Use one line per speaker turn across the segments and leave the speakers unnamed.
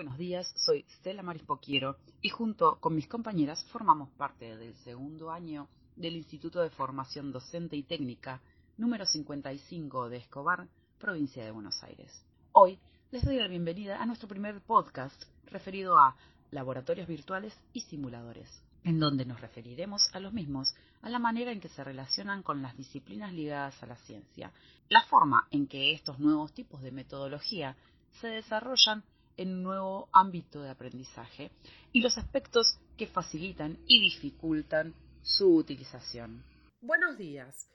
Buenos días, soy Stella Marispoquiero y junto con mis compañeras formamos parte del segundo año del Instituto de Formación Docente y Técnica número 55 de Escobar, provincia de Buenos Aires. Hoy les doy la bienvenida a nuestro primer podcast referido a laboratorios virtuales y simuladores, en donde nos referiremos a los mismos, a la manera en que se relacionan con las disciplinas ligadas a la ciencia, la forma en que estos nuevos tipos de metodología se desarrollan en un nuevo ámbito de aprendizaje y los aspectos que facilitan y dificultan su utilización.
Buenos días,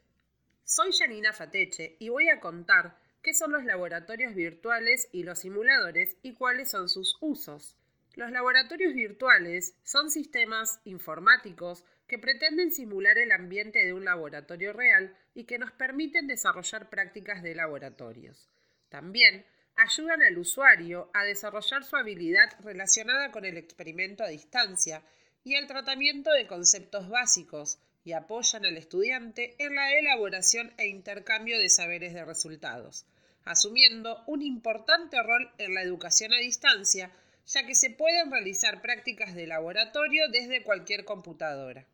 soy Janina Fateche y voy a contar qué son los laboratorios virtuales y los simuladores y cuáles son sus usos. Los laboratorios virtuales son sistemas informáticos que pretenden simular el ambiente de un laboratorio real y que nos permiten desarrollar prácticas de laboratorios. También ayudan al usuario a desarrollar su habilidad relacionada con el experimento a distancia y el tratamiento de conceptos básicos y apoyan al estudiante en la elaboración e intercambio de saberes de resultados, asumiendo un importante rol en la educación a distancia, ya que se pueden realizar prácticas de laboratorio desde cualquier computadora.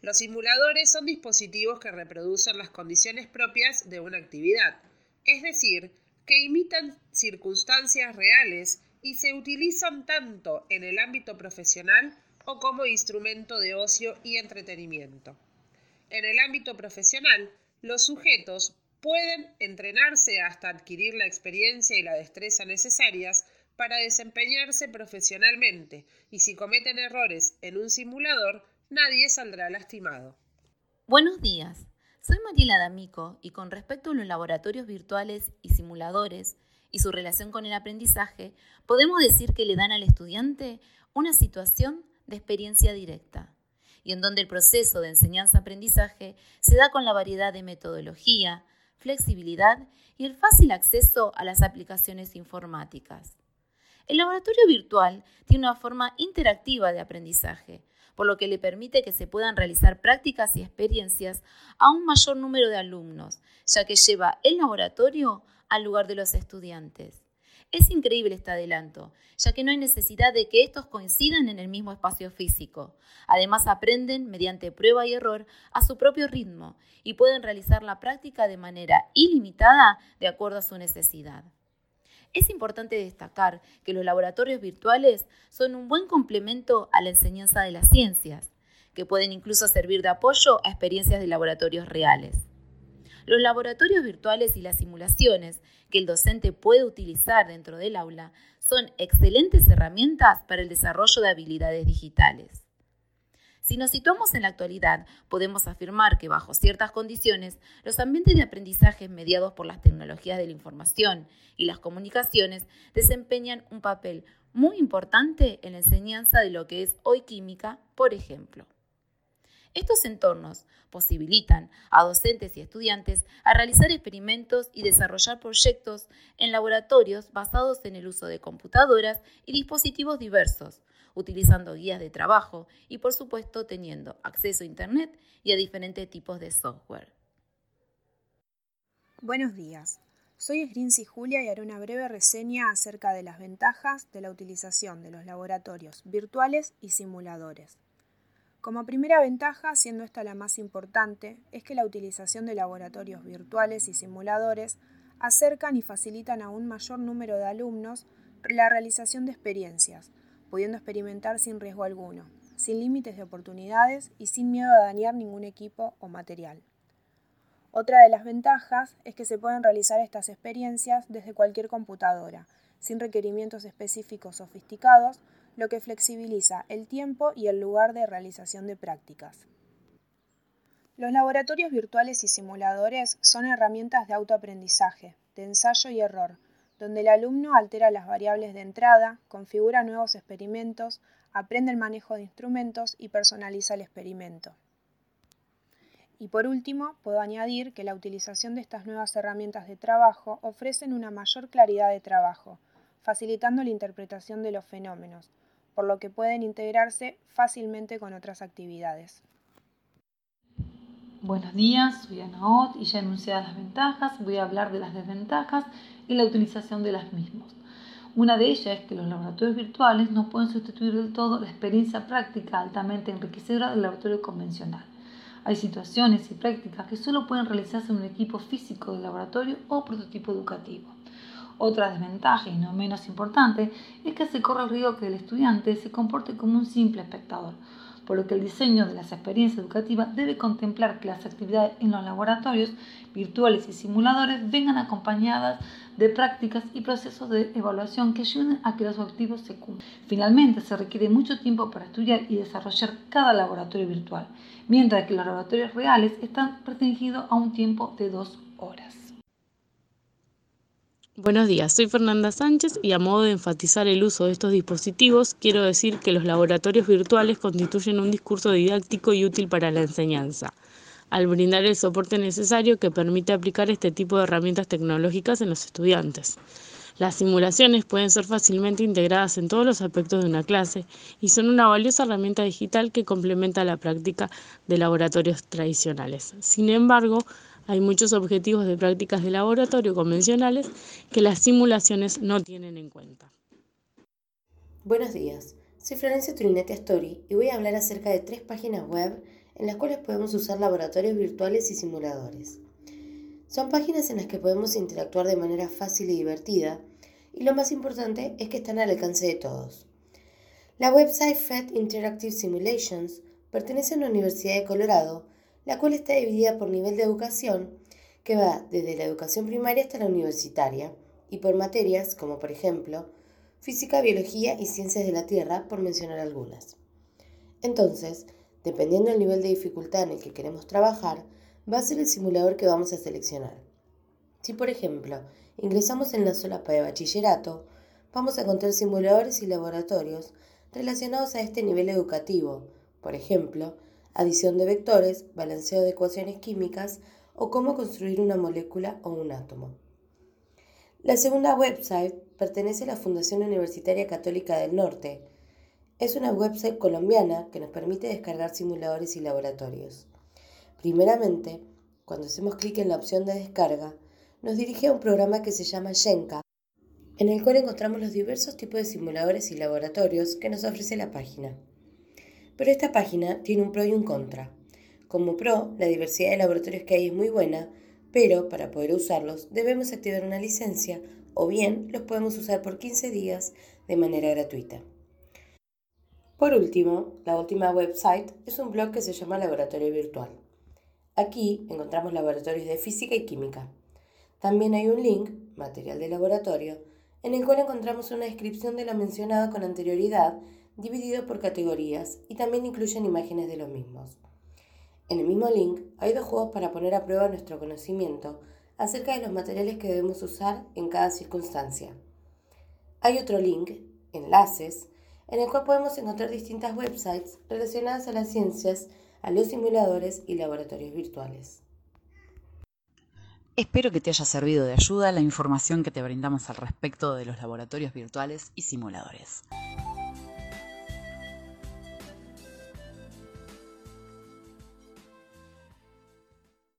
Los simuladores son dispositivos que reproducen las condiciones propias de una actividad, es decir, que imitan circunstancias reales y se utilizan tanto en el ámbito profesional o como instrumento de ocio y entretenimiento. En el ámbito profesional, los sujetos pueden entrenarse hasta adquirir la experiencia y la destreza necesarias para desempeñarse profesionalmente y si cometen errores en un simulador, nadie saldrá lastimado.
Buenos días. Soy Mariela D'Amico y con respecto a los laboratorios virtuales y simuladores y su relación con el aprendizaje, podemos decir que le dan al estudiante una situación de experiencia directa y en donde el proceso de enseñanza-aprendizaje se da con la variedad de metodología, flexibilidad y el fácil acceso a las aplicaciones informáticas. El laboratorio virtual tiene una forma interactiva de aprendizaje, por lo que le permite que se puedan realizar prácticas y experiencias a un mayor número de alumnos, ya que lleva el laboratorio al lugar de los estudiantes. Es increíble este adelanto, ya que no hay necesidad de que estos coincidan en el mismo espacio físico. Además, aprenden mediante prueba y error a su propio ritmo y pueden realizar la práctica de manera ilimitada de acuerdo a su necesidad. Es importante destacar que los laboratorios virtuales son un buen complemento a la enseñanza de las ciencias, que pueden incluso servir de apoyo a experiencias de laboratorios reales. Los laboratorios virtuales y las simulaciones que el docente puede utilizar dentro del aula son excelentes herramientas para el desarrollo de habilidades digitales. Si nos situamos en la actualidad, podemos afirmar que bajo ciertas condiciones, los ambientes de aprendizaje mediados por las tecnologías de la información y las comunicaciones desempeñan un papel muy importante en la enseñanza de lo que es hoy química, por ejemplo. Estos entornos posibilitan a docentes y estudiantes a realizar experimentos y desarrollar proyectos en laboratorios basados en el uso de computadoras y dispositivos diversos, utilizando guías de trabajo y por supuesto teniendo acceso a Internet y a diferentes tipos de software.
Buenos días. Soy Esgrinzi Julia y haré una breve reseña acerca de las ventajas de la utilización de los laboratorios virtuales y simuladores. Como primera ventaja, siendo esta la más importante, es que la utilización de laboratorios virtuales y simuladores acercan y facilitan a un mayor número de alumnos la realización de experiencias, pudiendo experimentar sin riesgo alguno, sin límites de oportunidades y sin miedo a dañar ningún equipo o material. Otra de las ventajas es que se pueden realizar estas experiencias desde cualquier computadora, sin requerimientos específicos sofisticados, lo que flexibiliza el tiempo y el lugar de realización de prácticas. Los laboratorios virtuales y simuladores son herramientas de autoaprendizaje, de ensayo y error, donde el alumno altera las variables de entrada, configura nuevos experimentos, aprende el manejo de instrumentos y personaliza el experimento. Y por último, puedo añadir que la utilización de estas nuevas herramientas de trabajo ofrecen una mayor claridad de trabajo, facilitando la interpretación de los fenómenos, por lo que pueden integrarse fácilmente con otras actividades.
Buenos días, soy Anaot y ya enunciadas las ventajas, voy a hablar de las desventajas y la utilización de las mismas. Una de ellas es que los laboratorios virtuales no pueden sustituir del todo la experiencia práctica altamente enriquecedora del laboratorio convencional. Hay situaciones y prácticas que solo pueden realizarse en un equipo físico de laboratorio o prototipo educativo. Otra desventaja, y no menos importante, es que se corre el riesgo que el estudiante se comporte como un simple espectador, por lo que el diseño de las experiencias educativas debe contemplar que las actividades en los laboratorios virtuales y simuladores vengan acompañadas de prácticas y procesos de evaluación que ayuden a que los objetivos se cumplan. Finalmente, se requiere mucho tiempo para estudiar y desarrollar cada laboratorio virtual, mientras que los laboratorios reales están restringidos a un tiempo de dos horas.
Buenos días, soy Fernanda Sánchez y a modo de enfatizar el uso de estos dispositivos, quiero decir que los laboratorios virtuales constituyen un discurso didáctico y útil para la enseñanza al brindar el soporte necesario que permite aplicar este tipo de herramientas tecnológicas en los estudiantes. Las simulaciones pueden ser fácilmente integradas en todos los aspectos de una clase y son una valiosa herramienta digital que complementa la práctica de laboratorios tradicionales. Sin embargo, hay muchos objetivos de prácticas de laboratorio convencionales que las simulaciones no tienen en cuenta.
Buenos días, soy Florencia Turinetti Astori y voy a hablar acerca de tres páginas web en las cuales podemos usar laboratorios virtuales y simuladores. Son páginas en las que podemos interactuar de manera fácil y divertida, y lo más importante es que están al alcance de todos. La website FED Interactive Simulations pertenece a la Universidad de Colorado, la cual está dividida por nivel de educación, que va desde la educación primaria hasta la universitaria, y por materias como por ejemplo física, biología y ciencias de la Tierra, por mencionar algunas. Entonces, Dependiendo del nivel de dificultad en el que queremos trabajar, va a ser el simulador que vamos a seleccionar. Si, por ejemplo, ingresamos en la solapa de bachillerato, vamos a encontrar simuladores y laboratorios relacionados a este nivel educativo, por ejemplo, adición de vectores, balanceo de ecuaciones químicas o cómo construir una molécula o un átomo. La segunda website pertenece a la Fundación Universitaria Católica del Norte, es una website colombiana que nos permite descargar simuladores y laboratorios. Primeramente, cuando hacemos clic en la opción de descarga, nos dirige a un programa que se llama Shenka, en el cual encontramos los diversos tipos de simuladores y laboratorios que nos ofrece la página. Pero esta página tiene un pro y un contra. Como pro, la diversidad de laboratorios que hay es muy buena, pero para poder usarlos debemos activar una licencia o bien los podemos usar por 15 días de manera gratuita. Por último, la última website es un blog que se llama Laboratorio Virtual. Aquí encontramos laboratorios de física y química. También hay un link, material de laboratorio, en el cual encontramos una descripción de lo mencionado con anterioridad, dividido por categorías, y también incluyen imágenes de los mismos. En el mismo link hay dos juegos para poner a prueba nuestro conocimiento acerca de los materiales que debemos usar en cada circunstancia. Hay otro link, enlaces, en el cual podemos encontrar distintas websites relacionadas a las ciencias, a los simuladores y laboratorios virtuales.
Espero que te haya servido de ayuda la información que te brindamos al respecto de los laboratorios virtuales y simuladores.